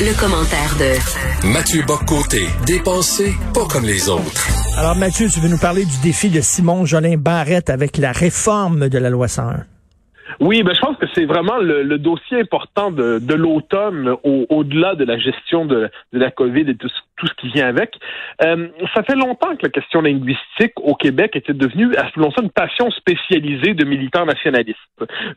Le commentaire de Mathieu Boccoté, dépensé pas comme les autres. Alors Mathieu, tu veux nous parler du défi de Simon Jolin Barrette avec la réforme de la loi 101. Oui, ben, je pense que c'est vraiment le, dossier important de, de l'automne au-delà de la gestion de, de, la COVID et tout, tout ce qui vient avec. Euh, ça fait longtemps que la question linguistique au Québec était devenue, selon ça, une passion spécialisée de militants nationalistes.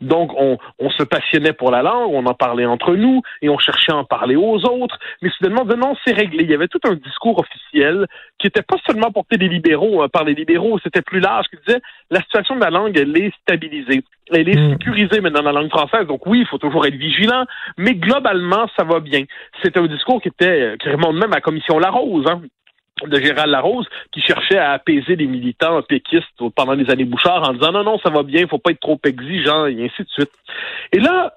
Donc, on, on, se passionnait pour la langue, on en parlait entre nous et on cherchait à en parler aux autres. Mais soudainement, non, c'est réglé. Il y avait tout un discours officiel qui n'était pas seulement porté des libéraux, hein, par les libéraux, c'était plus large, qui disait la situation de la langue, elle est stabilisée. Elle est sécurisée maintenant dans la langue française. Donc oui, il faut toujours être vigilant, mais globalement, ça va bien. C'est un discours qui était, qui remonte même à la commission Larose, hein de Gérald Larose, qui cherchait à apaiser les militants péquistes pendant les années Bouchard en disant non, non, ça va bien, il faut pas être trop exigeant, et ainsi de suite. Et là,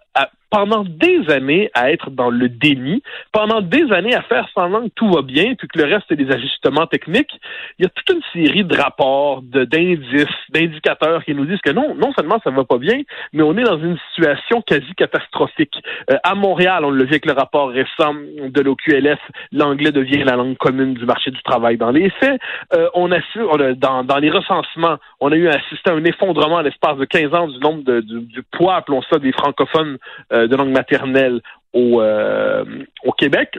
pendant des années à être dans le déni, pendant des années à faire semblant que tout va bien, puis que le reste c'est des ajustements techniques, il y a toute une série de rapports, d'indices, d'indicateurs qui nous disent que non, non seulement ça va pas bien, mais on est dans une situation quasi catastrophique. Euh, à Montréal, on le vit avec le rapport récent de l'OQLF, l'anglais devient la langue commune du marché du travail. Dans les faits, euh, on assure, dans, dans les recensements, on a eu assisté à un effondrement à l'espace de 15 ans du nombre de, du, du poids, appelons ça, des francophones euh, de langue maternelle au, euh, au Québec.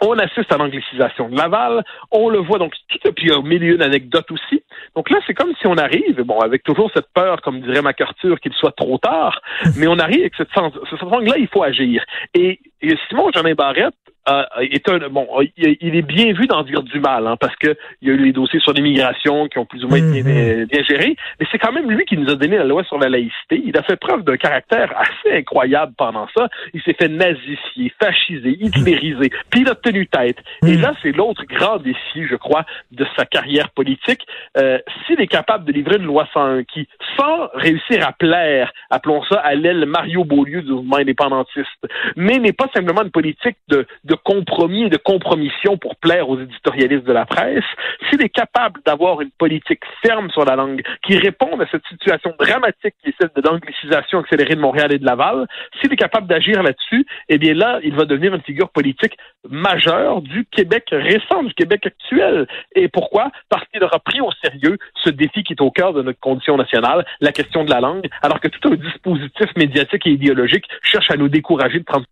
On assiste à l'anglicisation de Laval. On le voit donc tout puis au milieu d'anecdotes aussi. Donc là, c'est comme si on arrive, bon, avec toujours cette peur, comme dirait MacArthur, qu'il soit trop tard, mais on arrive avec cette sens, ce là il faut agir. Et, et Simon Jeanin Barrette euh, est un bon, il est bien vu d'en dire du mal, hein, parce que il y a eu les dossiers sur l'immigration qui ont plus ou moins été mhm. bien, gérés, mais c'est quand même lui qui nous a donné la loi sur la laïcité. Il a fait preuve d'un caractère assez incroyable pendant ça. Il s'est fait nazifier, fasciser, hitlériser, puis il a tenu tête. Et mhm. là, c'est l'autre grand défi, je crois, de sa carrière politique. Euh, S'il est capable de livrer une loi 101 qui, sans réussir à plaire, appelons ça à l'aile Mario Beaulieu du mouvement indépendantiste, mais n'est pas simplement une politique de, de compromis et de compromission pour plaire aux éditorialistes de la presse, s'il est capable d'avoir une politique ferme sur la langue qui réponde à cette situation dramatique qui est celle de l'anglicisation accélérée de Montréal et de Laval, s'il est capable d'agir là-dessus, eh bien là, il va devenir une figure politique majeure du Québec récent, du Québec actuel. Et pourquoi? Parce qu'il aura pris au sérieux ce défi qui est au cœur de notre condition nationale, la question de la langue, alors que tout un dispositif médiatique et idéologique cherche à nous décourager de prendre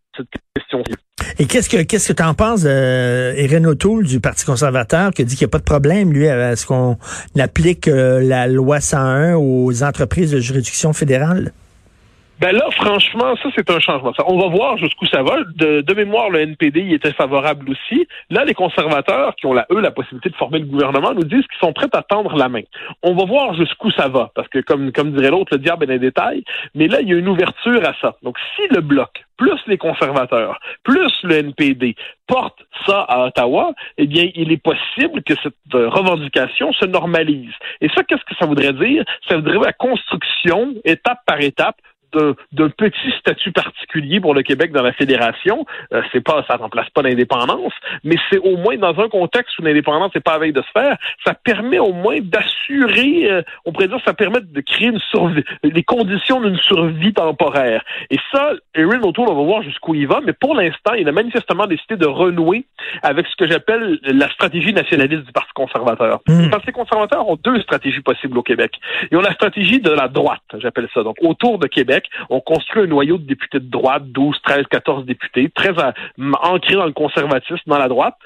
Et qu'est-ce que qu'est-ce que tu en penses, euh, O'Toole du Parti conservateur, qui dit qu'il n'y a pas de problème, lui, à ce qu'on applique euh, la loi 101 aux entreprises de juridiction fédérale? Ben là, franchement, ça, c'est un changement. On va voir jusqu'où ça va. De, mémoire, le NPD y était favorable aussi. Là, les conservateurs, qui ont, là, eux, la possibilité de former le gouvernement, nous disent qu'ils sont prêts à tendre la main. On va voir jusqu'où ça va, parce que, comme, comme dirait l'autre, le diable est dans les détails. Mais là, il y a une ouverture à ça. Donc, si le bloc, plus les conservateurs, plus le NPD porte ça à Ottawa, eh bien, il est possible que cette euh, revendication se normalise. Et ça, qu'est-ce que ça voudrait dire? Ça voudrait la construction, étape par étape, d'un petit statut particulier pour le Québec dans la fédération. Euh, c'est pas, ça remplace pas l'indépendance, mais c'est au moins dans un contexte où l'indépendance n'est pas à veille de se faire, ça permet au moins d'assurer, euh, on pourrait dire, ça permet de créer une survie, les conditions d'une survie temporaire. Et ça, Erin O'Toole, on va voir jusqu'où il va, mais pour l'instant, il a manifestement décidé de renouer avec ce que j'appelle la stratégie nationaliste du Parti conservateur. Mmh. Le Parti conservateur ont deux stratégies possibles au Québec. Ils ont la stratégie de la droite, j'appelle ça, donc autour de Québec, on construit un noyau de députés de droite, 12, 13, 14 députés, très ancrés dans le conservatisme, dans la droite.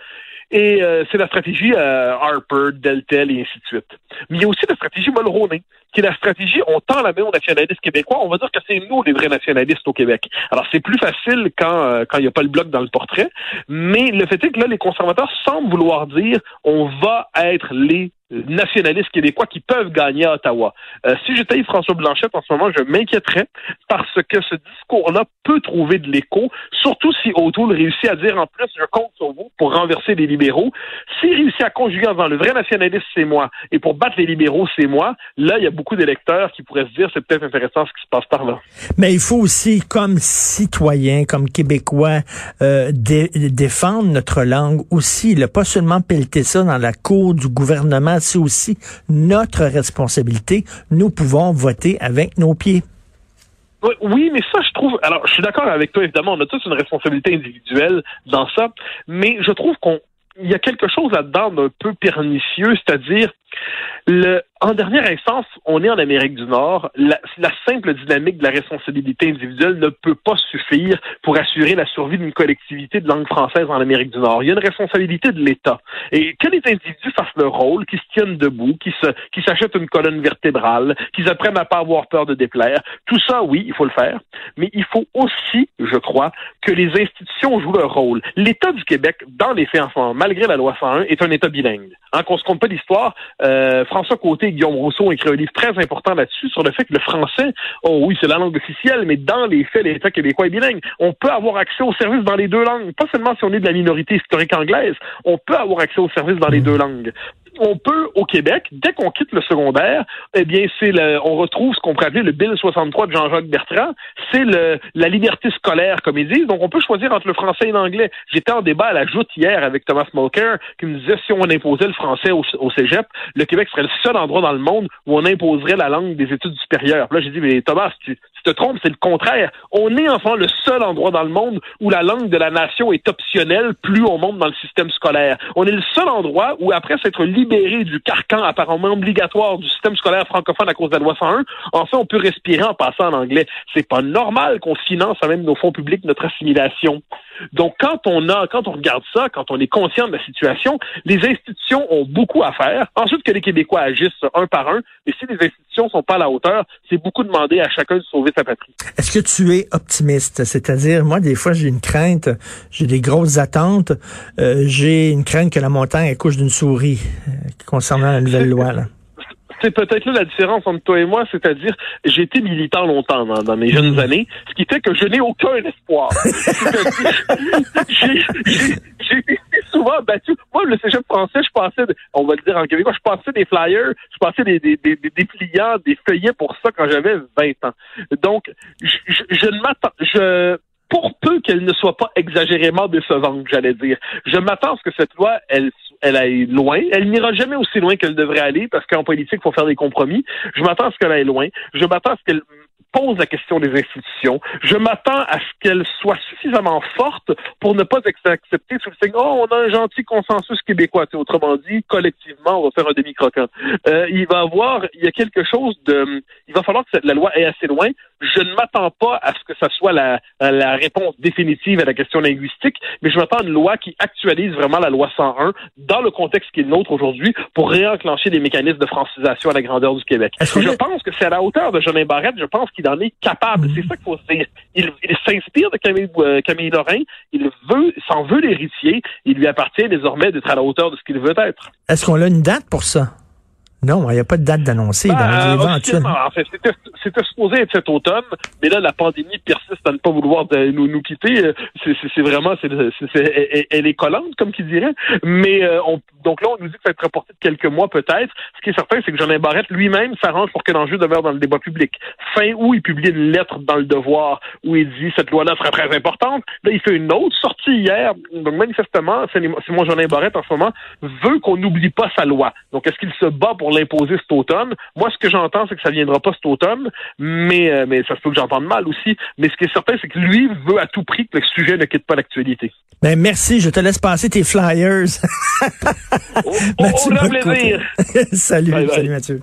Et euh, c'est la stratégie euh, Harper, Deltel et ainsi de suite. Mais il y a aussi la stratégie Mulroney, qui est la stratégie on tend la main aux nationalistes québécois. On va dire que c'est nous les vrais nationalistes au Québec. Alors c'est plus facile quand euh, quand il n'y a pas le bloc dans le portrait, mais le fait est que là les conservateurs semblent vouloir dire on va être les nationalistes québécois qui peuvent gagner à Ottawa. Euh, si j'étais François Blanchette en ce moment, je m'inquiéterais parce que ce discours-là peut trouver de l'écho, surtout si O'Toole réussit à dire en plus, je compte sur vous pour renverser les libéraux. S'il réussit à conjuguer en le vrai nationaliste, c'est moi, et pour battre les libéraux, c'est moi, là, il y a beaucoup d'électeurs qui pourraient se dire, c'est peut-être intéressant ce qui se passe par là. Mais il faut aussi, comme citoyen, comme Québécois, euh, défendre notre langue aussi, ne pas seulement pelleter ça dans la cour du gouvernement c'est aussi notre responsabilité. Nous pouvons voter avec nos pieds. Oui, mais ça, je trouve. Alors, je suis d'accord avec toi, évidemment, on a tous une responsabilité individuelle dans ça, mais je trouve qu'on il y a quelque chose là-dedans d'un peu pernicieux, c'est-à-dire le, en dernière instance, on est en Amérique du Nord. La, simple dynamique de la responsabilité individuelle ne peut pas suffire pour assurer la survie d'une collectivité de langue française en Amérique du Nord. Il y a une responsabilité de l'État. Et que les individus fassent leur rôle, qu'ils se tiennent debout, qu'ils s'achètent une colonne vertébrale, qu'ils apprennent à pas avoir peur de déplaire, tout ça, oui, il faut le faire. Mais il faut aussi, je crois, que les institutions jouent leur rôle. L'État du Québec, dans les faits en ce malgré la loi 101, est un État bilingue. Hein, qu'on se compte pas l'histoire, euh, François Côté Guillaume Rousseau ont écrit un livre très important là-dessus sur le fait que le français, oh oui, c'est la langue officielle, mais dans les faits, l'État québécois est bilingue. On peut avoir accès aux services dans les deux langues, pas seulement si on est de la minorité historique anglaise, on peut avoir accès aux services dans les deux langues on peut, au Québec, dès qu'on quitte le secondaire, eh bien, c'est le, on retrouve ce qu'on pourrait appeler le Bill 63 de Jean-Jacques Bertrand. C'est le, la liberté scolaire, comme ils disent. Donc, on peut choisir entre le français et l'anglais. J'étais en débat à la joute hier avec Thomas Mulcair, qui me disait si on imposait le français au, au, cégep, le Québec serait le seul endroit dans le monde où on imposerait la langue des études supérieures. là, j'ai dit, mais Thomas, tu te trompes, c'est le contraire. On est enfin le seul endroit dans le monde où la langue de la nation est optionnelle plus on monte dans le système scolaire. On est le seul endroit où, après s'être libéré du carcan apparemment obligatoire du système scolaire francophone à cause de la loi 101, enfin on peut respirer en passant en anglais. C'est pas normal qu'on finance à même nos fonds publics notre assimilation. Donc quand on a, quand on regarde ça, quand on est conscient de la situation, les institutions ont beaucoup à faire. Ensuite que les Québécois agissent un par un, mais si les institutions sont pas à la hauteur, c'est beaucoup demandé à chacun de sauver sa patrie. Est-ce que tu es optimiste? C'est-à-dire, moi, des fois, j'ai une crainte, j'ai des grosses attentes, euh, j'ai une crainte que la montagne accouche d'une souris concernant la nouvelle loi. Là c'est peut-être là la différence entre toi et moi, c'est-à-dire j'ai été militant longtemps dans, mes jeunes mm. années, ce qui fait que je n'ai aucun espoir. j'ai été souvent battu. Moi, le cégep français, je passais, on va le dire en québécois, je passais des flyers, je passais des, des, des, des pliants, des feuillets pour ça quand j'avais 20 ans. Donc, je, je, je ne m'attends, je, pour peu qu'elle ne soit pas exagérément décevante, j'allais dire. Je m'attends à ce que cette loi, elle, elle aille loin. Elle n'ira jamais aussi loin qu'elle devrait aller parce qu'en politique, il faut faire des compromis. Je m'attends à ce qu'elle aille loin. Je m'attends à ce qu'elle pose la question des institutions. Je m'attends à ce qu'elle soit suffisamment forte pour ne pas être acceptée sous le signe oh on a un gentil consensus québécois. autrement dit, collectivement, on va faire un demi croquant. Euh, il va avoir, il y a quelque chose de, il va falloir que la loi aille assez loin. Je ne m'attends pas à ce que ça soit la, la réponse définitive à la question linguistique, mais je m'attends à une loi qui actualise vraiment la loi 101 dans le contexte qui est le nôtre aujourd'hui pour réenclencher des mécanismes de francisation à la grandeur du Québec. Je pense que c'est à la hauteur de Jolin Barrette. Je pense qu'il en est capable. C'est ça qu'il faut dire. Il, s'inspire de Camille, euh, Lorrain. Il veut, s'en veut l'héritier. Il lui appartient désormais d'être à la hauteur de ce qu'il veut être. Est-ce qu'on a une date pour ça? Non, il n'y a pas de date d'annoncer ben, les En fait, c'était supposé être cet automne, mais là, la pandémie persiste à ne pas vouloir nous, nous quitter. C'est vraiment, c'est elle est collante, comme qui dirait. Mais euh, on, donc là, on nous dit que ça va être reporté de quelques mois peut-être. Ce qui est certain, c'est que Jean Barrette lui-même s'arrange pour que l'enjeu demeure dans le débat public. Fin août, il publie une lettre dans le Devoir où il dit cette loi-là sera très importante. Là, il fait une autre sortie hier. Donc manifestement, c'est mon Jean Barrette en ce moment veut qu'on n'oublie pas sa loi. Donc est-ce qu'il se bat pour l'imposer cet automne. Moi, ce que j'entends, c'est que ça viendra pas cet automne, mais, euh, mais ça se peut que j'entende mal aussi. Mais ce qui est certain, c'est que lui veut à tout prix que le sujet ne quitte pas l'actualité. Ben, merci, je te laisse passer tes flyers. au, plaisir. salut, salut Mathieu.